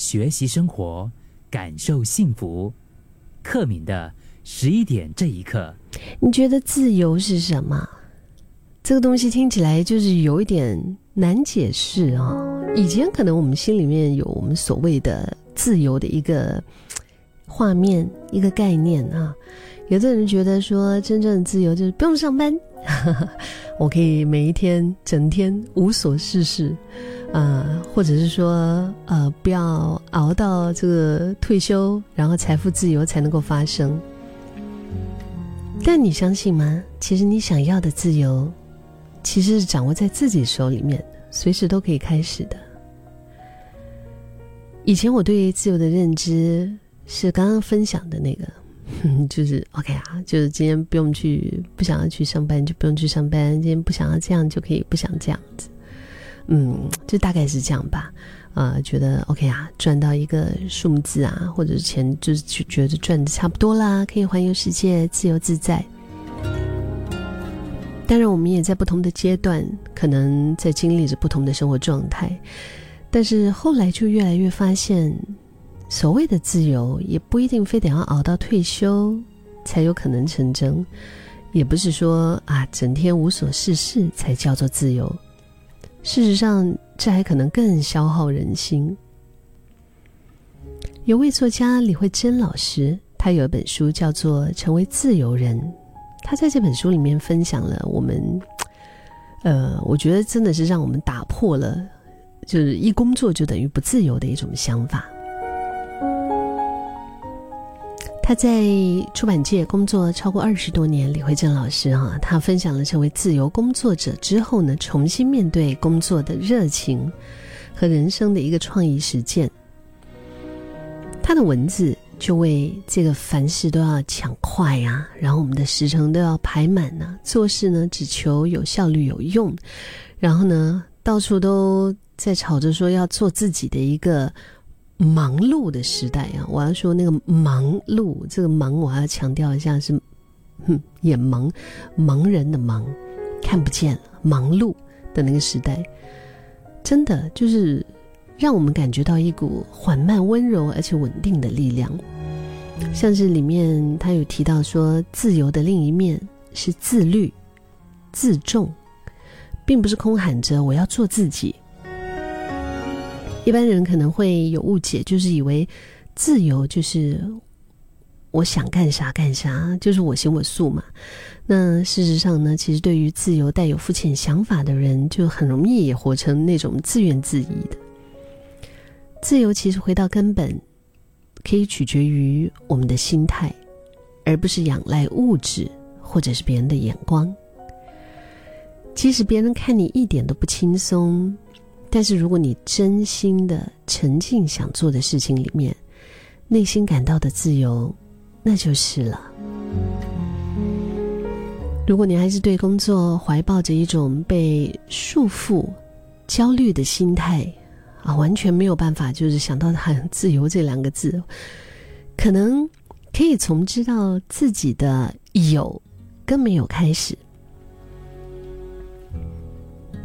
学习生活，感受幸福。克敏的十一点这一刻，你觉得自由是什么？这个东西听起来就是有一点难解释啊。以前可能我们心里面有我们所谓的自由的一个画面、一个概念啊。有的人觉得说，真正的自由就是不用上班，我可以每一天、整天无所事事，呃，或者是说，呃，不要熬到这个退休，然后财富自由才能够发生。但你相信吗？其实你想要的自由，其实是掌握在自己手里面，随时都可以开始的。以前我对自由的认知是刚刚分享的那个。就是 OK 啊，就是今天不用去，不想要去上班就不用去上班。今天不想要这样就可以不想这样子，嗯，就大概是这样吧。啊，觉得 OK 啊，赚到一个数字啊，或者是钱，就是就觉得赚的差不多啦，可以环游世界，自由自在。当然，我们也在不同的阶段，可能在经历着不同的生活状态，但是后来就越来越发现。所谓的自由，也不一定非得要熬到退休才有可能成真，也不是说啊，整天无所事事才叫做自由。事实上，这还可能更消耗人心。有位作家李慧珍老师，他有一本书叫做《成为自由人》，他在这本书里面分享了我们，呃，我觉得真的是让我们打破了，就是一工作就等于不自由的一种想法。他在出版界工作超过二十多年，李慧珍老师哈，他分享了成为自由工作者之后呢，重新面对工作的热情和人生的一个创意实践。他的文字就为这个凡事都要抢快呀，然后我们的时程都要排满呐，做事呢只求有效率有用，然后呢到处都在吵着说要做自己的一个。忙碌的时代啊，我要说那个忙碌，这个忙我要强调一下是，哼，眼盲，盲人的盲，看不见，忙碌的那个时代，真的就是让我们感觉到一股缓慢、温柔而且稳定的力量。像是里面他有提到说，自由的另一面是自律、自重，并不是空喊着我要做自己。一般人可能会有误解，就是以为自由就是我想干啥干啥，就是我行我素嘛。那事实上呢，其实对于自由带有肤浅想法的人，就很容易也活成那种自怨自艾的。自由其实回到根本，可以取决于我们的心态，而不是仰赖物质或者是别人的眼光。即使别人看你一点都不轻松。但是，如果你真心的沉浸想做的事情里面，内心感到的自由，那就是了。如果你还是对工作怀抱着一种被束缚、焦虑的心态，啊，完全没有办法，就是想到很自由这两个字，可能可以从知道自己的有跟没有开始。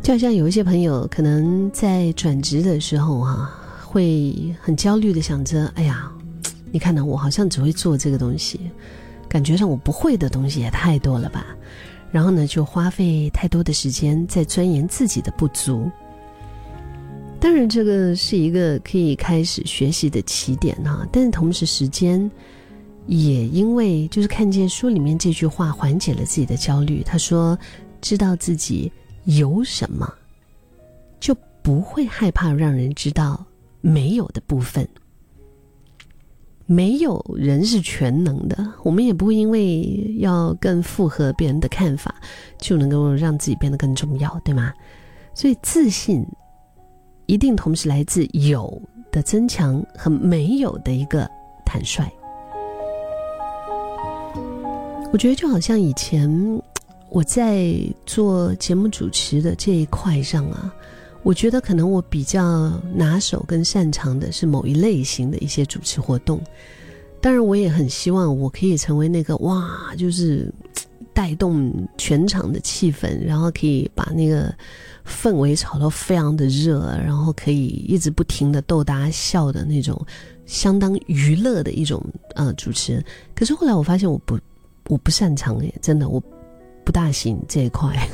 就好像有一些朋友可能在转职的时候啊，会很焦虑的想着：“哎呀，你看呢，我好像只会做这个东西，感觉上我不会的东西也太多了吧？”然后呢，就花费太多的时间在钻研自己的不足。当然，这个是一个可以开始学习的起点哈，但是同时时间也因为就是看见书里面这句话，缓解了自己的焦虑。他说：“知道自己。”有什么，就不会害怕让人知道没有的部分。没有人是全能的，我们也不会因为要更符合别人的看法，就能够让自己变得更重要，对吗？所以自信一定同时来自有的增强和没有的一个坦率。我觉得就好像以前。我在做节目主持的这一块上啊，我觉得可能我比较拿手跟擅长的是某一类型的一些主持活动。当然，我也很希望我可以成为那个哇，就是带动全场的气氛，然后可以把那个氛围炒到非常的热，然后可以一直不停的逗大家笑的那种，相当娱乐的一种呃主持人。可是后来我发现我不我不擅长耶，真的我不大行这一块。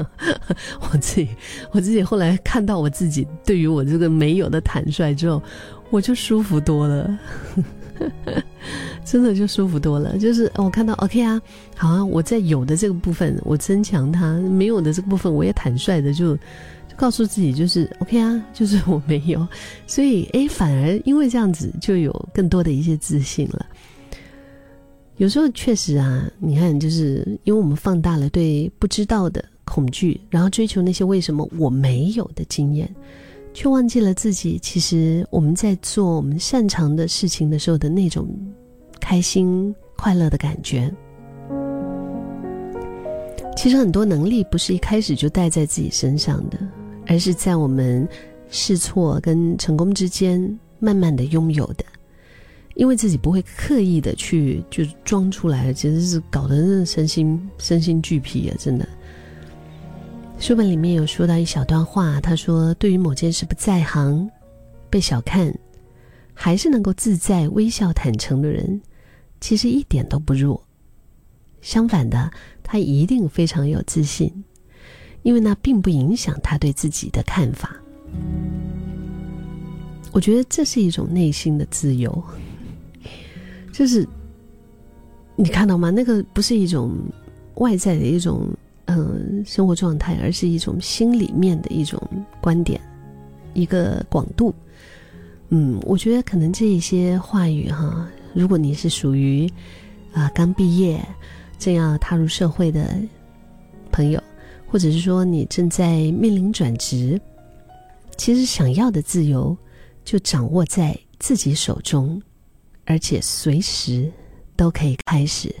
我自己我自己后来看到我自己对于我这个没有的坦率之后，我就舒服多了。真的就舒服多了，就是我看到 OK 啊，好啊，我在有的这个部分我增强它，没有的这个部分我也坦率的就告诉自己就是 OK 啊，就是我没有，所以哎，反而因为这样子就有更多的一些自信了。有时候确实啊，你看，就是因为我们放大了对不知道的恐惧，然后追求那些为什么我没有的经验。却忘记了自己，其实我们在做我们擅长的事情的时候的那种开心、快乐的感觉。其实很多能力不是一开始就带在自己身上的，而是在我们试错跟成功之间慢慢的拥有的。因为自己不会刻意的去就是装出来，其实是搞得身心身心俱疲啊，真的。书本里面有说到一小段话，他说：“对于某件事不在行、被小看，还是能够自在、微笑、坦诚的人，其实一点都不弱。相反的，他一定非常有自信，因为那并不影响他对自己的看法。我觉得这是一种内心的自由，就是你看到吗？那个不是一种外在的一种。”嗯，生活状态，而是一种心里面的一种观点，一个广度。嗯，我觉得可能这一些话语哈，如果你是属于啊刚毕业正要踏入社会的朋友，或者是说你正在面临转职，其实想要的自由就掌握在自己手中，而且随时都可以开始。